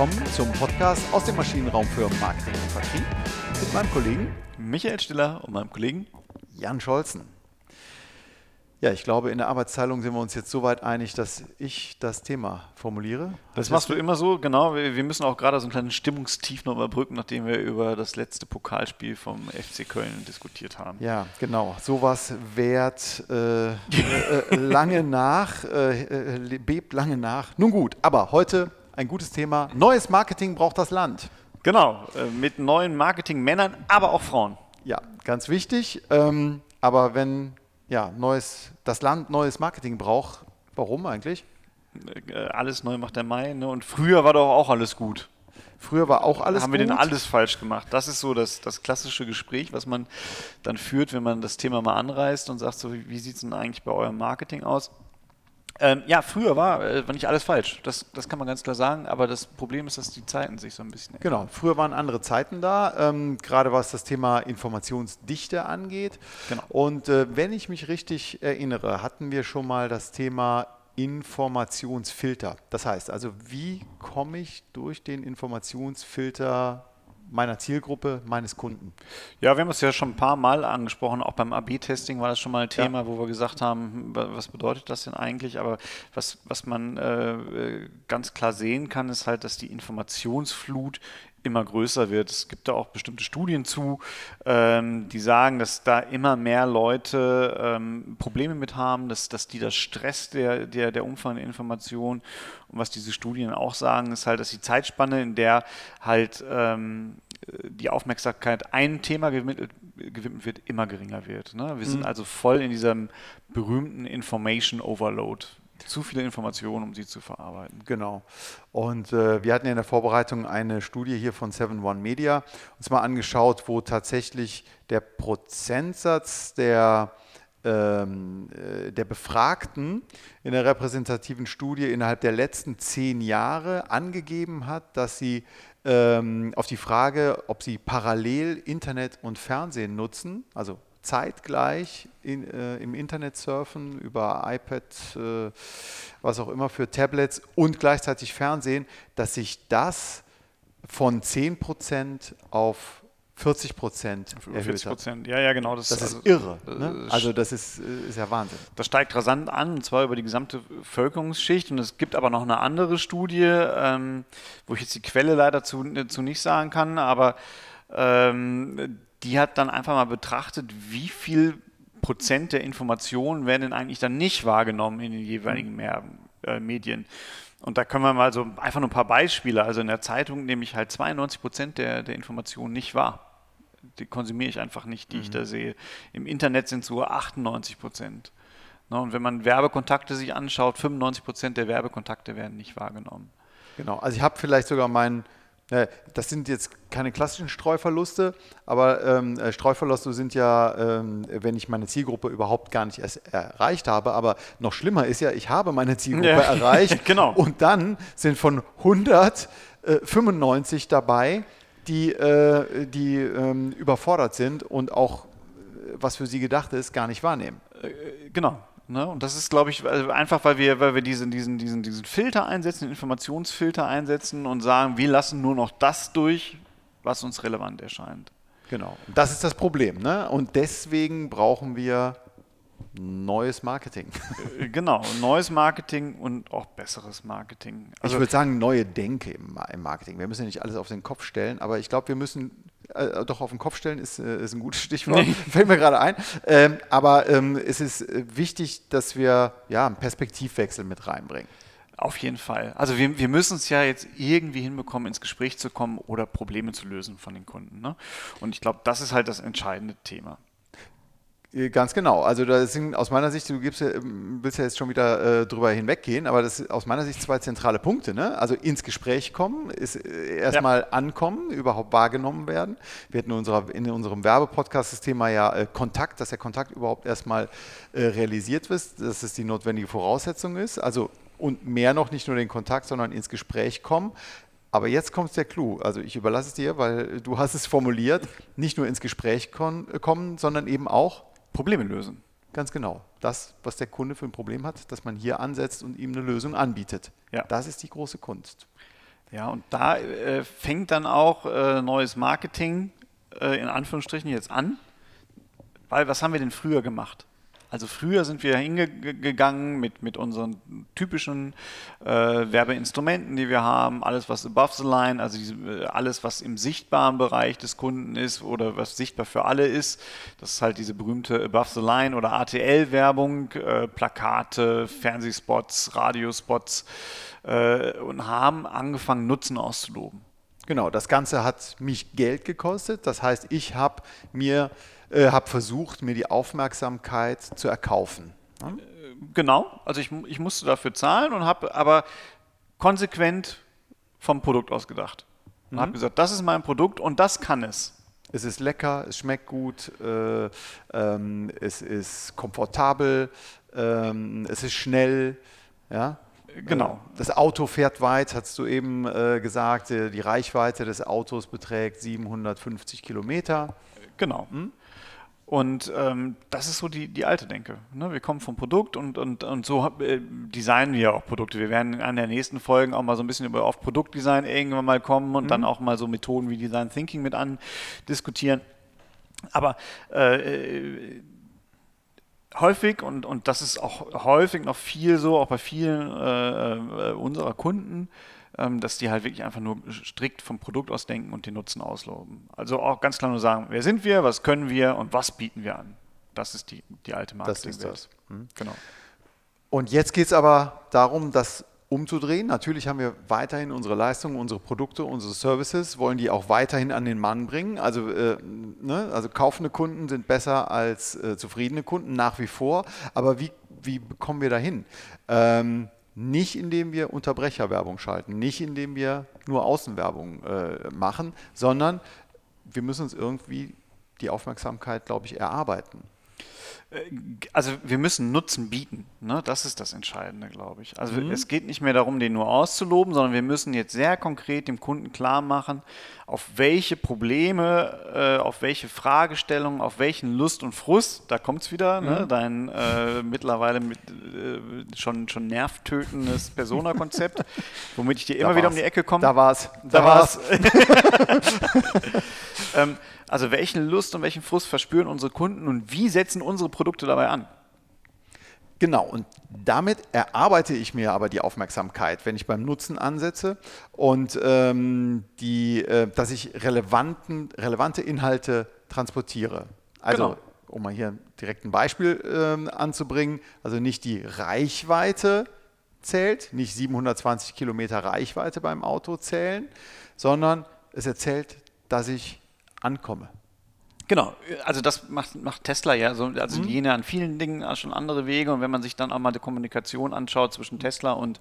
willkommen zum Podcast aus dem Maschinenraum für Marketing und Vertrieb mit meinem Kollegen Michael Stiller und meinem Kollegen Jan Scholzen. Ja, ich glaube, in der Arbeitsteilung sind wir uns jetzt so weit einig, dass ich das Thema formuliere. Das machst du immer so, genau. Wir müssen auch gerade so einen kleinen Stimmungstief noch überbrücken, nachdem wir über das letzte Pokalspiel vom FC Köln diskutiert haben. Ja, genau. Sowas währt äh, äh, lange nach, äh, äh, bebt lange nach. Nun gut, aber heute ein gutes Thema. Neues Marketing braucht das Land. Genau, äh, mit neuen Marketingmännern, aber auch Frauen. Ja, ganz wichtig. Ähm, aber wenn ja, neues, das Land neues Marketing braucht. Warum eigentlich? Äh, alles neu macht der Mai. Ne? Und früher war doch auch alles gut. Früher war auch alles Haben gut. wir denn alles falsch gemacht? Das ist so das, das klassische Gespräch, was man dann führt, wenn man das Thema mal anreißt und sagt, so, wie sieht es denn eigentlich bei eurem Marketing aus? Ähm, ja, früher war, äh, war nicht alles falsch. Das, das kann man ganz klar sagen. Aber das Problem ist, dass die Zeiten sich so ein bisschen ändern. Genau, früher waren andere Zeiten da, ähm, gerade was das Thema Informationsdichte angeht. Genau. Und äh, wenn ich mich richtig erinnere, hatten wir schon mal das Thema Informationsfilter. Das heißt also, wie komme ich durch den Informationsfilter meiner Zielgruppe, meines Kunden. Ja, wir haben es ja schon ein paar Mal angesprochen, auch beim AB-Testing war das schon mal ein Thema, ja. wo wir gesagt haben, was bedeutet das denn eigentlich? Aber was, was man äh, ganz klar sehen kann, ist halt, dass die Informationsflut immer größer wird. Es gibt da auch bestimmte Studien zu, ähm, die sagen, dass da immer mehr Leute ähm, Probleme mit haben, dass, dass die das Stress der, der, der Umfang der Information und was diese Studien auch sagen, ist halt, dass die Zeitspanne, in der halt ähm, die Aufmerksamkeit ein Thema gewidmet, gewidmet wird, immer geringer wird. Ne? Wir mhm. sind also voll in diesem berühmten Information Overload. Zu viele Informationen, um sie zu verarbeiten. Genau. Und äh, wir hatten ja in der Vorbereitung eine Studie hier von 7-One Media uns mal angeschaut, wo tatsächlich der Prozentsatz der ähm, äh, der Befragten in der repräsentativen Studie innerhalb der letzten zehn Jahre angegeben hat, dass sie ähm, auf die Frage, ob sie parallel Internet und Fernsehen nutzen, also zeitgleich in, äh, im Internet surfen, über iPad, äh, was auch immer für Tablets und gleichzeitig Fernsehen, dass sich das von 10% auf 40 Prozent erhöht 40 Prozent, ja, ja, genau. Das, das ist also, irre. Ne? Also das ist, ist ja Wahnsinn. Das steigt rasant an, und zwar über die gesamte Bevölkerungsschicht. Und es gibt aber noch eine andere Studie, ähm, wo ich jetzt die Quelle leider zu, zu nicht sagen kann, aber ähm, die hat dann einfach mal betrachtet, wie viel Prozent der Informationen werden denn eigentlich dann nicht wahrgenommen in den jeweiligen Mehr, äh, Medien. Und da können wir mal so einfach nur ein paar Beispiele. Also in der Zeitung nehme ich halt 92 Prozent der, der Informationen nicht wahr die konsumiere ich einfach nicht, die mhm. ich da sehe. Im Internet sind es nur 98 Prozent. Ne, und wenn man Werbekontakte sich anschaut, 95 Prozent der Werbekontakte werden nicht wahrgenommen. Genau, also ich habe vielleicht sogar meinen, das sind jetzt keine klassischen Streuverluste, aber ähm, äh, Streuverluste sind ja, ähm, wenn ich meine Zielgruppe überhaupt gar nicht erst erreicht habe. Aber noch schlimmer ist ja, ich habe meine Zielgruppe ja. erreicht genau. und dann sind von 100 äh, 95 dabei, die, äh, die ähm, überfordert sind und auch, äh, was für sie gedacht ist, gar nicht wahrnehmen. Äh, genau. Ne? Und das ist, glaube ich, einfach, weil wir, weil wir diesen, diesen, diesen, diesen Filter einsetzen, den Informationsfilter einsetzen und sagen, wir lassen nur noch das durch, was uns relevant erscheint. Genau. Das ist das Problem. Ne? Und deswegen brauchen wir neues Marketing. Äh, genau, neues Marketing und auch besseres Marketing. Also ich würde sagen, neue Denke im, Marketing. Wir müssen ja nicht alles auf den Kopf stellen, aber ich glaube, wir müssen äh, doch auf den Kopf stellen, ist, äh, ist ein gutes Stichwort, fällt mir gerade ein. Ähm, aber ähm, es ist äh, wichtig, dass wir ja, einen Perspektivwechsel mit reinbringen. Auf jeden Fall. Also wir, wir müssen es ja jetzt irgendwie hinbekommen, ins Gespräch zu kommen oder Probleme zu lösen von den Kunden. Ne? Und ich glaube, das ist halt das entscheidende Thema. Äh, ganz genau. Also das sind aus meiner Sicht, du gibst, willst ja jetzt schon wieder äh, drüber hinweggehen, aber das sind aus meiner Sicht zwei zentrale Punkte. Ne? Also ins Gespräch kommen, ist äh, erstmal ja. ankommen, überhaupt wahrgenommen werden. Wir hatten in, unserer, in unserem Werbepodcast das Thema ja äh, Kontakt, dass der Kontakt überhaupt erstmal äh, realisiert wird, dass es die notwendige Voraussetzung ist. Also und mehr noch nicht nur den Kontakt, sondern ins Gespräch kommen. Aber jetzt kommt der Clou. Also ich überlasse es dir, weil du hast es formuliert, nicht nur ins Gespräch kommen, sondern eben auch Probleme lösen. Ganz genau. Das, was der Kunde für ein Problem hat, dass man hier ansetzt und ihm eine Lösung anbietet. Ja. Das ist die große Kunst. Ja, und da äh, fängt dann auch äh, neues Marketing äh, in Anführungsstrichen jetzt an. Weil was haben wir denn früher gemacht? Also früher sind wir hingegangen mit, mit unseren typischen äh, Werbeinstrumenten, die wir haben, alles was above the line, also diese, äh, alles was im sichtbaren Bereich des Kunden ist oder was sichtbar für alle ist. Das ist halt diese berühmte above the line oder ATL-Werbung, äh, Plakate, Fernsehspots, Radiospots äh, und haben angefangen Nutzen auszuloben. Genau, das Ganze hat mich Geld gekostet. Das heißt, ich habe mir äh, habe versucht, mir die Aufmerksamkeit zu erkaufen. Ja? Genau, also ich, ich musste dafür zahlen und habe aber konsequent vom Produkt aus gedacht. Und mhm. habe gesagt, das ist mein Produkt und das kann es. Es ist lecker, es schmeckt gut, äh, ähm, es ist komfortabel, ähm, es ist schnell. Ja? Genau. Äh, das Auto fährt weit, hast du eben äh, gesagt. Äh, die Reichweite des Autos beträgt 750 Kilometer. Genau. Hm? Und ähm, das ist so die, die alte Denke. Ne? Wir kommen vom Produkt und, und, und so äh, designen wir auch Produkte. Wir werden in der nächsten Folgen auch mal so ein bisschen über auf Produktdesign irgendwann mal kommen und mhm. dann auch mal so Methoden wie Design Thinking mit andiskutieren. Aber äh, häufig, und, und das ist auch häufig noch viel so, auch bei vielen äh, äh unserer Kunden, dass die halt wirklich einfach nur strikt vom Produkt aus denken und den Nutzen ausloben. Also auch ganz klar nur sagen, wer sind wir, was können wir und was bieten wir an. Das ist die, die alte Marketing. Das ist das. Hm. Genau. Und jetzt geht es aber darum, das umzudrehen. Natürlich haben wir weiterhin unsere Leistungen, unsere Produkte, unsere Services, wollen die auch weiterhin an den Mann bringen. Also, äh, ne? also kaufende Kunden sind besser als äh, zufriedene Kunden nach wie vor. Aber wie, wie kommen wir dahin? Ähm, nicht indem wir Unterbrecherwerbung schalten, nicht indem wir nur Außenwerbung äh, machen, sondern wir müssen uns irgendwie die Aufmerksamkeit, glaube ich, erarbeiten. Äh, also wir müssen Nutzen bieten. Ne? Das ist das Entscheidende, glaube ich. Also mhm. es geht nicht mehr darum, den nur auszuloben, sondern wir müssen jetzt sehr konkret dem Kunden klar machen, auf welche Probleme, äh, auf welche Fragestellungen, auf welchen Lust und Frust, da kommt es wieder, ne? mhm. ne? dein äh, mittlerweile mit, äh, schon, schon nervtötendes Persona-Konzept, womit ich dir immer wieder um die Ecke komme. Da war's. Da, da war's. ähm, also welchen Lust und welchen Frust verspüren unsere Kunden und wie setzen unsere Produkte dabei an? Genau, und damit erarbeite ich mir aber die Aufmerksamkeit, wenn ich beim Nutzen ansetze und ähm, die, äh, dass ich relevanten, relevante Inhalte transportiere. Also, genau. um mal hier direkt ein Beispiel ähm, anzubringen, also nicht die Reichweite zählt, nicht 720 Kilometer Reichweite beim Auto zählen, sondern es erzählt, dass ich ankomme. Genau, also das macht, macht Tesla ja, so, also mhm. die gehen ja an vielen Dingen schon andere Wege und wenn man sich dann auch mal die Kommunikation anschaut zwischen Tesla und,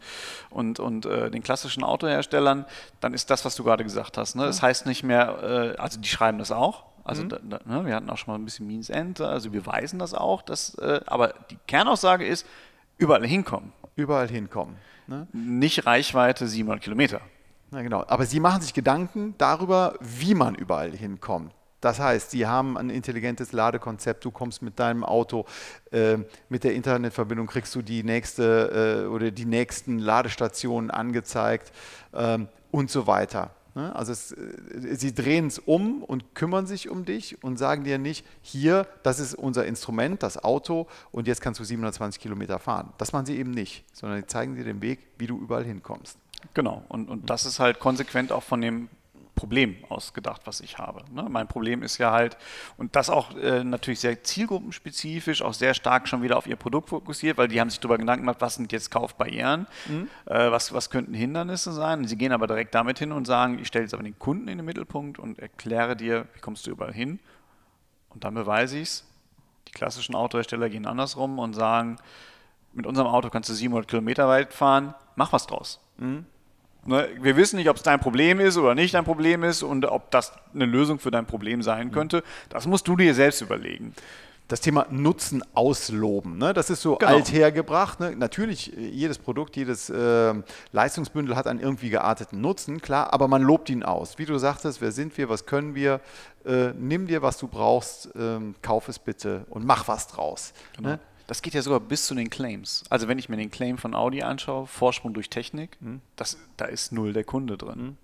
und, und äh, den klassischen Autoherstellern, dann ist das, was du gerade gesagt hast. Ne? Das heißt nicht mehr, äh, also die schreiben das auch, also mhm. da, da, ne? wir hatten auch schon mal ein bisschen Means End, also wir weisen das auch, dass, äh, aber die Kernaussage ist, überall hinkommen. Überall hinkommen. Ne? Nicht Reichweite 700 Kilometer. Na genau. Aber Sie machen sich Gedanken darüber, wie man überall hinkommt. Das heißt, Sie haben ein intelligentes Ladekonzept, du kommst mit deinem Auto, äh, mit der Internetverbindung kriegst du die nächste äh, oder die nächsten Ladestationen angezeigt ähm, und so weiter. Ne? Also es, äh, sie drehen es um und kümmern sich um dich und sagen dir nicht, hier, das ist unser Instrument, das Auto und jetzt kannst du 720 Kilometer fahren. Das machen sie eben nicht, sondern sie zeigen dir den Weg, wie du überall hinkommst. Genau, und, und das ist halt konsequent auch von dem Problem ausgedacht, was ich habe. Ne? Mein Problem ist ja halt, und das auch äh, natürlich sehr zielgruppenspezifisch, auch sehr stark schon wieder auf ihr Produkt fokussiert, weil die haben sich darüber Gedanken gemacht, was sind jetzt Kaufbarrieren, mhm. äh, was, was könnten Hindernisse sein. sie gehen aber direkt damit hin und sagen, ich stelle jetzt aber den Kunden in den Mittelpunkt und erkläre dir, wie kommst du überall hin. Und dann beweise ich es. Die klassischen Autohersteller gehen andersrum und sagen, mit unserem Auto kannst du 700 Kilometer weit fahren, mach was draus. Mhm. Ne, wir wissen nicht, ob es dein Problem ist oder nicht dein Problem ist und ob das eine Lösung für dein Problem sein mhm. könnte. Das musst du dir selbst überlegen das Thema Nutzen ausloben. Ne? Das ist so genau. althergebracht. Ne? Natürlich, jedes Produkt, jedes äh, Leistungsbündel hat einen irgendwie gearteten Nutzen, klar, aber man lobt ihn aus. Wie du sagtest, wer sind wir, was können wir? Äh, nimm dir, was du brauchst, äh, kauf es bitte und mach was draus. Genau. Ne? Das geht ja sogar bis zu den Claims. Also wenn ich mir den Claim von Audi anschaue, Vorsprung durch Technik, mhm. das, da ist null der Kunde drin.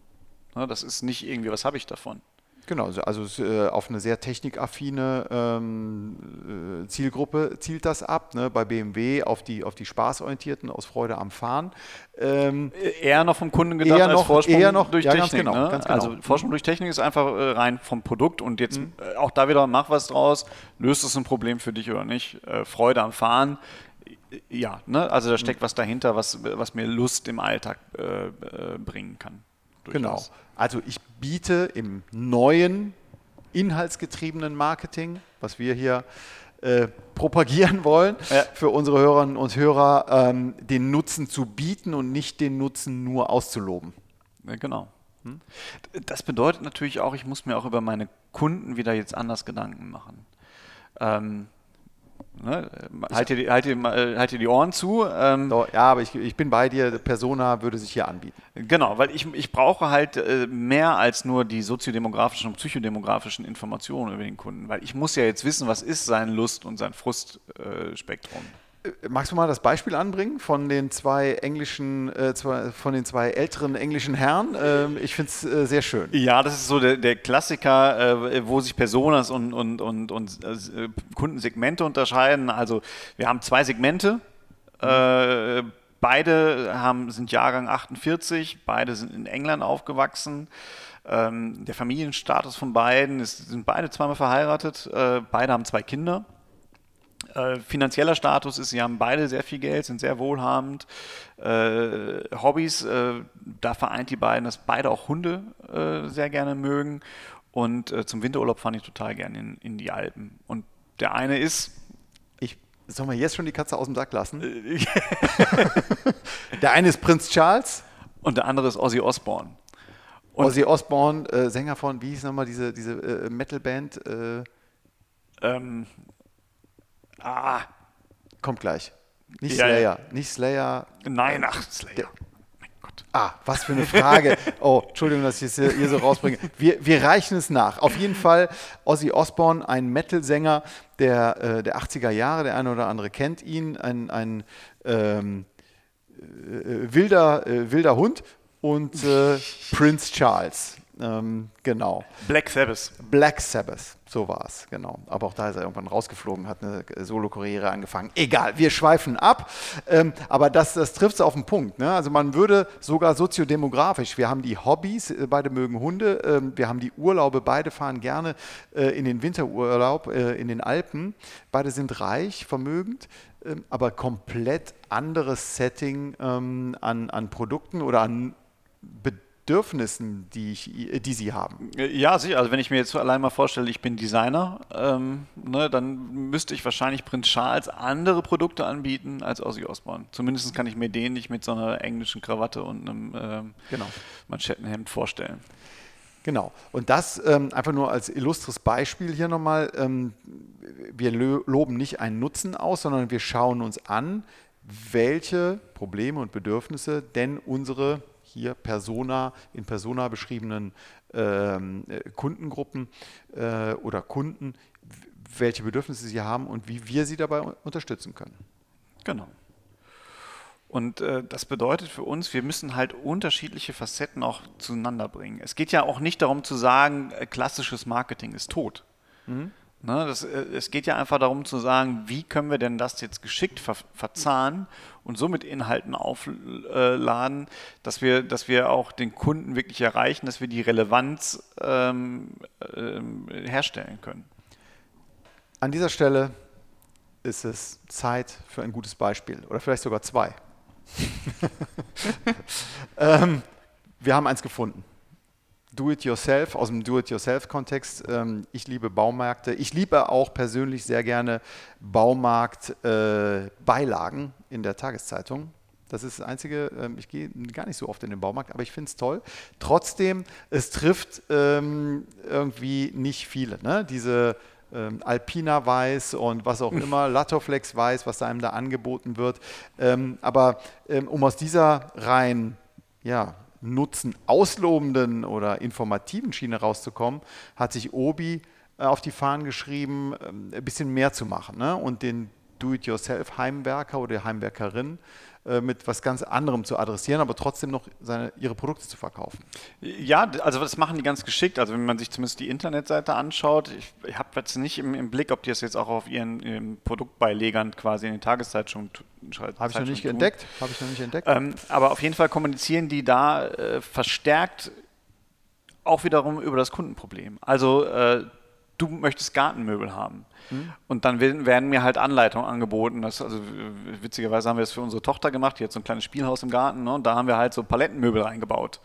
Mhm. das ist nicht irgendwie, was habe ich davon? Genau, also äh, auf eine sehr technikaffine ähm, äh, Zielgruppe zielt das ab. Ne? Bei BMW auf die, auf die Spaßorientierten aus Freude am Fahren. Ähm, eher noch vom Kunden gedacht eher noch, als Vorsprung eher noch, durch ja, Technik. Ganz genau, ne? ganz genau. Also Vorsprung durch Technik ist einfach äh, rein vom Produkt und jetzt mhm. Äh, auch da wieder mach was draus, löst es ein Problem für dich oder nicht. Äh, Freude am Fahren ja, ne? also da steckt mhm. was dahinter, was, was mir Lust im Alltag äh, äh, bringen kann. Genau. Also ich biete im neuen inhaltsgetriebenen Marketing, was wir hier äh, propagieren wollen, ja. für unsere Hörerinnen und Hörer, ähm, den Nutzen zu bieten und nicht den Nutzen nur auszuloben. Ja, genau. Hm? Das bedeutet natürlich auch, ich muss mir auch über meine Kunden wieder jetzt anders Gedanken machen. Ähm, Ne? Halt, dir die, halt, dir, halt dir die Ohren zu. Ähm, so, ja, aber ich, ich bin bei dir, Persona würde sich hier anbieten. Genau, weil ich, ich brauche halt äh, mehr als nur die soziodemografischen und psychodemografischen Informationen über den Kunden, weil ich muss ja jetzt wissen, was ist sein Lust- und sein Frustspektrum. Äh, äh, magst du mal das Beispiel anbringen von den zwei englischen, äh, zwei, von den zwei älteren englischen Herren? Ähm, ich finde es äh, sehr schön. Ja, das ist so der, der Klassiker, äh, wo sich Personas und, und, und, und äh, Kundensegmente unterscheiden. Also wir haben zwei Segmente. Mhm. beide haben, sind Jahrgang 48, beide sind in England aufgewachsen. Ähm, der Familienstatus von beiden ist, sind beide zweimal verheiratet. beide haben zwei Kinder. Äh, finanzieller Status ist, sie haben beide sehr viel Geld, sind sehr wohlhabend. Äh, Hobbys, äh, da vereint die beiden, dass beide auch Hunde äh, sehr gerne mögen. Und äh, zum Winterurlaub fahre ich total gerne in, in die Alpen. Und der eine ist, ich Sollen wir jetzt schon die Katze aus dem Sack lassen? der eine ist Prinz Charles. Und der andere ist Ozzy Osbourne. Und Ozzy Osbourne, äh, Sänger von, wie hieß nochmal diese, diese äh, Metalband? Äh, ähm, Ah, kommt gleich. Nicht ja, Slayer, ja. nicht Slayer. Nein, ach, Slayer. Der, Ah, was für eine Frage. Oh, Entschuldigung, dass ich es hier so rausbringe. Wir, wir reichen es nach. Auf jeden Fall Ozzy Osbourne, ein Metal-Sänger der, äh, der 80er Jahre. Der eine oder andere kennt ihn. Ein, ein ähm, äh, wilder, äh, wilder Hund. Und äh, Prince Charles. Ähm, genau. Black Sabbath. Black Sabbath, so war es, genau. Aber auch da ist er irgendwann rausgeflogen, hat eine Solo-Karriere angefangen. Egal, wir schweifen ab. Ähm, aber das, das trifft es auf den Punkt. Ne? Also man würde sogar soziodemografisch, wir haben die Hobbys, äh, beide mögen Hunde, ähm, wir haben die Urlaube, beide fahren gerne äh, in den Winterurlaub äh, in den Alpen, beide sind reich, vermögend ähm, aber komplett anderes Setting ähm, an, an Produkten oder an Bedürfnissen Bedürfnissen, die, ich, die sie haben. Ja, sicher. Also wenn ich mir jetzt allein mal vorstelle, ich bin Designer, ähm, ne, dann müsste ich wahrscheinlich Prinz Charles andere Produkte anbieten als Ozzy Osbourne. Zumindest kann ich mir den nicht mit so einer englischen Krawatte und einem ähm, genau. Manschettenhemd vorstellen. Genau. Und das ähm, einfach nur als illustres Beispiel hier nochmal. Ähm, wir loben nicht einen Nutzen aus, sondern wir schauen uns an, welche Probleme und Bedürfnisse denn unsere hier Persona, in Persona beschriebenen ähm, äh, Kundengruppen äh, oder Kunden, welche Bedürfnisse sie haben und wie wir sie dabei unterstützen können. Genau. Und äh, das bedeutet für uns, wir müssen halt unterschiedliche Facetten auch zueinander bringen. Es geht ja auch nicht darum zu sagen, äh, klassisches Marketing ist tot. Mhm. Ne, das, äh, es geht ja einfach darum zu sagen, wie können wir denn das jetzt geschickt ver verzahnen und somit Inhalten aufladen, dass wir, dass wir auch den Kunden wirklich erreichen, dass wir die Relevanz ähm, ähm, herstellen können. An dieser Stelle ist es Zeit für ein gutes Beispiel oder vielleicht sogar zwei. ähm, wir haben eins gefunden. Do-it-yourself, aus dem Do-it-yourself-Kontext. Ähm, ich liebe Baumärkte. Ich liebe auch persönlich sehr gerne Baumarkt-Beilagen äh, in der Tageszeitung. Das ist das Einzige, ähm, ich gehe gar nicht so oft in den Baumarkt, aber ich finde es toll. Trotzdem, es trifft ähm, irgendwie nicht viele. Ne? Diese Alpina Weiß und was auch immer, Latoflex Weiß, was einem da angeboten wird. Aber um aus dieser rein ja, Nutzen auslobenden oder informativen Schiene rauszukommen, hat sich Obi äh, auf die Fahnen geschrieben, ähm, ein bisschen mehr zu machen ne? und den Do-it-yourself-Heimwerker oder Heimwerkerin mit was ganz anderem zu adressieren, aber trotzdem noch seine, ihre Produkte zu verkaufen. Ja, also das machen die ganz geschickt. Also wenn man sich zumindest die Internetseite anschaut, ich, ich habe jetzt nicht im, im, Blick, ob die das jetzt auch auf ihren, ihren Produktbeilegern quasi in den Tageszeitungen habe ich noch nicht entdeckt. Habe ich noch nicht entdeckt. Ähm, aber auf jeden Fall kommunizieren die da äh, verstärkt auch wiederum über das Kundenproblem. Also äh, du möchtest Gartenmöbel haben. Mhm. Und dann werden mir halt Anleitungen angeboten. Das, also witzigerweise haben wir das für unsere Tochter gemacht, die hat so ein kleines Spielhaus im Garten ne? und da haben wir halt so Palettenmöbel reingebaut.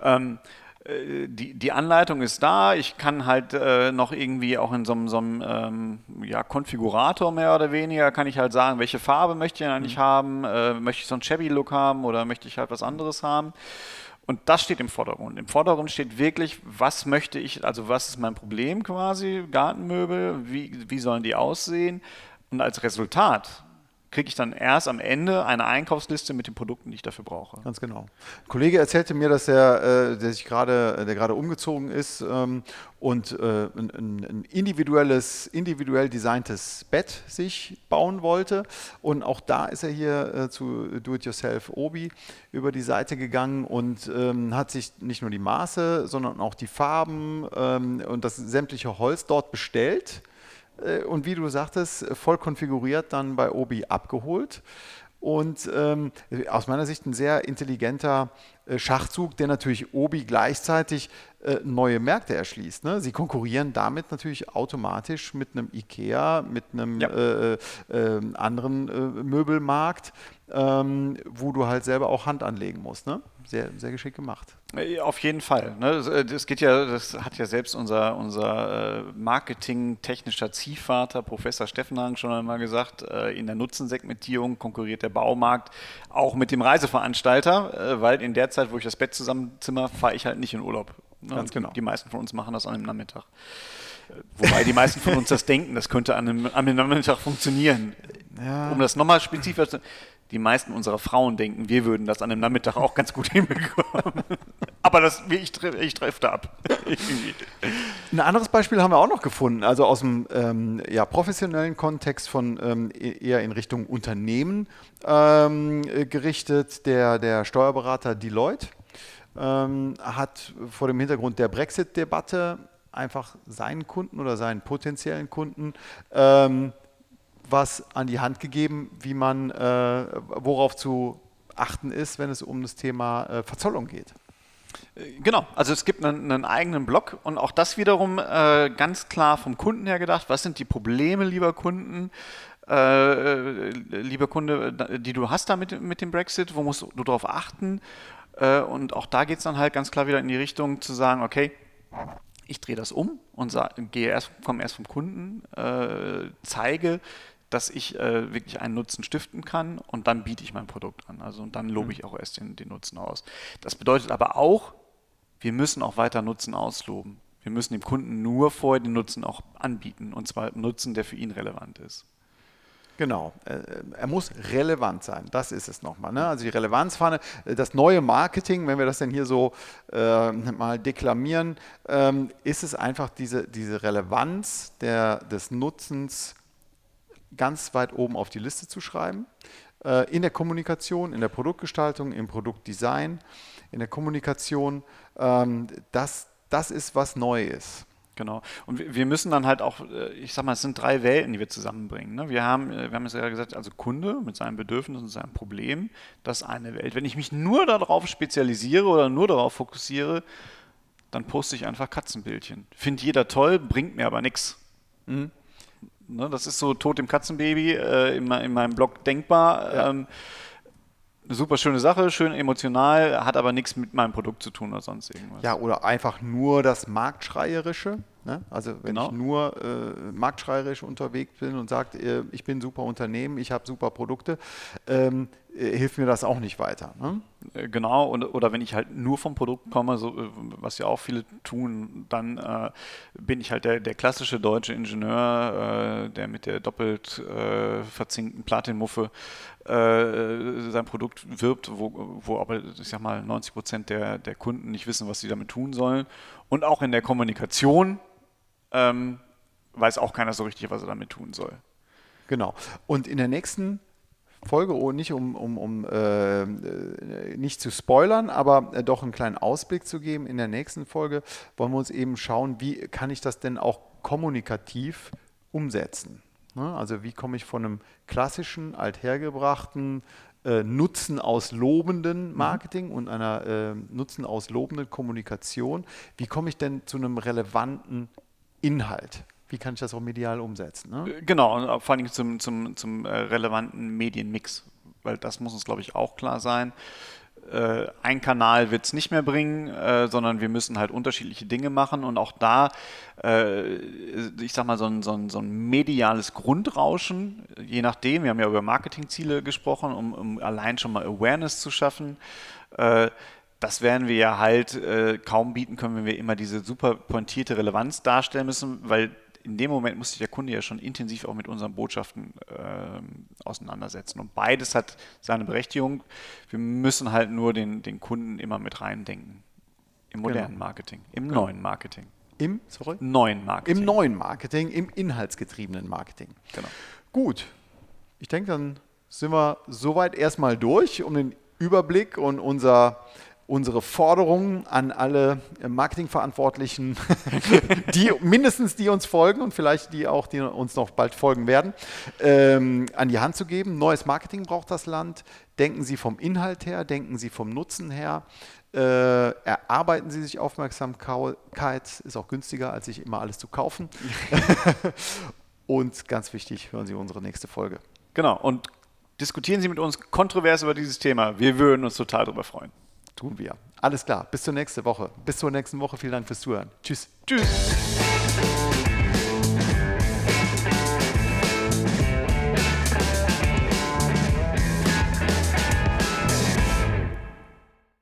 Ähm, äh, die, die Anleitung ist da. Ich kann halt äh, noch irgendwie auch in so einem, so einem ähm, ja, Konfigurator mehr oder weniger, kann ich halt sagen, welche Farbe möchte ich eigentlich mhm. haben. Äh, möchte ich so einen Shabby-Look haben oder möchte ich halt was anderes haben? Und das steht im Vordergrund. Im Vordergrund steht wirklich, was möchte ich, also was ist mein Problem quasi, Gartenmöbel, wie, wie sollen die aussehen? Und als Resultat kriege ich dann erst am Ende eine Einkaufsliste mit den Produkten, die ich dafür brauche. Ganz genau. Ein Kollege erzählte mir, dass er, äh, der sich gerade, der gerade umgezogen ist ähm, und äh, ein, individuelles, individuell designtes Bett sich bauen wollte. Und auch da ist er hier äh, zu Do-It-Yourself Obi über die Seite gegangen und ähm, hat sich nicht nur die Maße, sondern auch die Farben ähm, und das sämtliche Holz dort bestellt und wie du sagtest, voll konfiguriert dann bei Obi abgeholt. Und ähm, aus meiner Sicht ein sehr intelligenter äh, Schachzug, der natürlich Obi gleichzeitig äh, neue Märkte erschließt. Ne? Sie konkurrieren damit natürlich automatisch mit einem IKEA, mit einem ja. äh, äh, anderen äh, Möbelmarkt, ähm, wo du halt selber auch Hand anlegen musst. Ne? Sehr, sehr geschickt gemacht. Äh, auf jeden Fall. Ne? Das geht ja, das hat ja selbst unser, unser Marketing-technischer Ziehvater, Professor Steffenhagen, schon einmal gesagt, in der Nutzensegmentierung konkurriert der Baumarkt auch mit dem Reiseveranstalter, weil in der Zeit, wo ich das Bett zusammenzimmer, fahre ich halt nicht in Urlaub. Ne? Ganz genau. Die meisten von uns machen das an einem Nachmittag. Wobei die meisten von uns das denken, das könnte an einem, an einem Nachmittag funktionieren. Ja. Um das nochmal spezifisch zu die meisten unserer Frauen denken, wir würden das an einem Nachmittag auch ganz gut hinbekommen. Aber das, ich, ich treffe da ab. Ein anderes Beispiel haben wir auch noch gefunden, also aus dem ähm, ja, professionellen Kontext von ähm, e-, eher in Richtung Unternehmen ähm, gerichtet, der, der Steuerberater Deloitte ähm, hat vor dem Hintergrund der Brexit-Debatte einfach seinen Kunden oder seinen potenziellen Kunden ähm, was an die Hand gegeben, wie man, äh, worauf zu achten ist, wenn es um das Thema äh, Verzollung geht. Äh, genau, also es gibt einen, einen, eigenen Blog und auch das wiederum äh, ganz klar vom Kunden her gedacht. Was sind die Probleme, lieber Kunden? Äh, lieber Kunde, die du hast da mit, mit dem Brexit, wo musst du darauf achten? Äh, und auch da geht es dann halt ganz klar wieder in die Richtung zu sagen, okay, ich drehe das um und gehe erst, komme erst vom Kunden, äh, zeige, dass ich äh, wirklich einen Nutzen stiften kann und dann biete ich mein Produkt an. Also und dann lobe mhm. ich auch erst den, den Nutzen aus. Das bedeutet aber auch, wir müssen auch weiter Nutzen ausloben. Wir müssen dem Kunden nur vorher den Nutzen auch anbieten und zwar Nutzen, der für ihn relevant ist. Genau, äh, er muss relevant sein, das ist es nochmal. Ne? Also die Relevanzfahne, äh, das neue Marketing, wenn wir das denn hier so äh, mal deklamieren, ähm, ist es einfach diese, diese Relevanz der, des Nutzens ganz weit oben auf die Liste zu schreiben. Äh, in der Kommunikation, in der Produktgestaltung, im Produktdesign, in der Kommunikation, ähm, das, das ist, was neu ist. Genau. Und wir müssen dann halt auch, äh, ich sag mal, es sind drei Welten, die wir zusammenbringen. Ne? Wir haben, äh, wir haben es ja gesagt, also Kunde mit seinem Bedürfnis und seinem Problem, das ist eine Welt. Wenn ich mich nur darauf spezialisiere oder nur darauf fokussiere, dann poste ich einfach Katzenbildchen. Findet jeder toll, bringt mir aber nichts. Mhm. Ne, das ist so tot im Katzenbaby äh, in, in, meinem Blog denkbar. Ja. Ähm, eine super schöne Sache, schön emotional, hat aber nichts mit meinem Produkt zu tun oder sonst irgendwas. Ja, oder einfach nur das Marktschreierische. Ne? Also wenn genau. ich nur äh, marktschreierisch unterwegs bin und sage, äh, ich bin ein super Unternehmen, ich habe super Produkte, ähm, äh, hilft mir das auch nicht weiter. Ne? Äh, genau, und, oder wenn ich halt nur vom Produkt komme, so, äh, was ja auch viele tun, dann äh, bin ich halt der, der klassische deutsche Ingenieur, der mit der doppelt verzinkten Platinmuffe sein Produkt wirbt, wo, wo aber, ich sag mal, 90 Prozent der, der Kunden nicht wissen, was sie damit tun sollen. Und auch in der Kommunikation ähm, weiß auch keiner so richtig, was er damit tun soll. Genau. Und in der nächsten Folge, oh, nicht um, um, um äh, nicht zu spoilern, aber äh, doch einen kleinen Ausblick zu geben. In der nächsten Folge wollen wir uns eben schauen, wie kann ich das denn auch kommunikativ umsetzen. Ne? Also wie komme ich von einem klassischen, althergebrachten äh, Nutzen aus lobenden mhm. Marketing mhm. und einer äh, Nutzen aus lobenden Kommunikation, wie komme ich denn zu einem relevanten Inhalt? Wie kann ich das auch medial umsetzen? Ne? Äh, genau, und vor allem zum, zum, zum äh, relevanten Medienmix, weil das muss uns, glaube ich, auch klar sein äh, ein Kanal wird es nicht mehr bringen, äh, sondern wir müssen halt unterschiedliche Dinge machen und auch da, äh, ich sag mal, so ein, so, ein, so ein, mediales Grundrauschen, je nachdem, wir haben ja über Marketingziele gesprochen, um, um allein schon mal Awareness zu schaffen. Das werden wir ja halt äh, kaum bieten können, wenn wir immer diese super pointierte Relevanz darstellen müssen, weil in dem Moment muss sich der Kunde ja schon intensiv auch mit unseren Botschaften äh, auseinandersetzen. Und beides hat seine Berechtigung. Wir müssen halt nur den, den Kunden immer mit reindenken. Im genau. modernen genau. Marketing, im genau. neuen Marketing. Im, sorry? Neuen Marketing. Im neuen Marketing, im inhaltsgetriebenen Marketing. Genau. Gut. Ich denke, dann sind wir soweit erstmal durch, um den Überblick und unser unsere Forderungen an alle Marketingverantwortlichen, die mindestens die uns folgen und vielleicht die auch, die uns noch bald folgen werden, ähm, an die Hand zu geben. Neues Marketing braucht das Land. Denken Sie vom Inhalt her, denken Sie vom Nutzen her. Äh, erarbeiten Sie sich Aufmerksamkeit, ist auch günstiger, als sich immer alles zu kaufen. und ganz wichtig, hören Sie unsere nächste Folge. Genau, und diskutieren Sie mit uns kontrovers über dieses Thema. Wir würden uns total darüber freuen. Tun wir. Alles klar. Bis zur nächsten Woche. Bis zur nächsten Woche. Vielen Dank fürs Zuhören. Tschüss. Tschüss.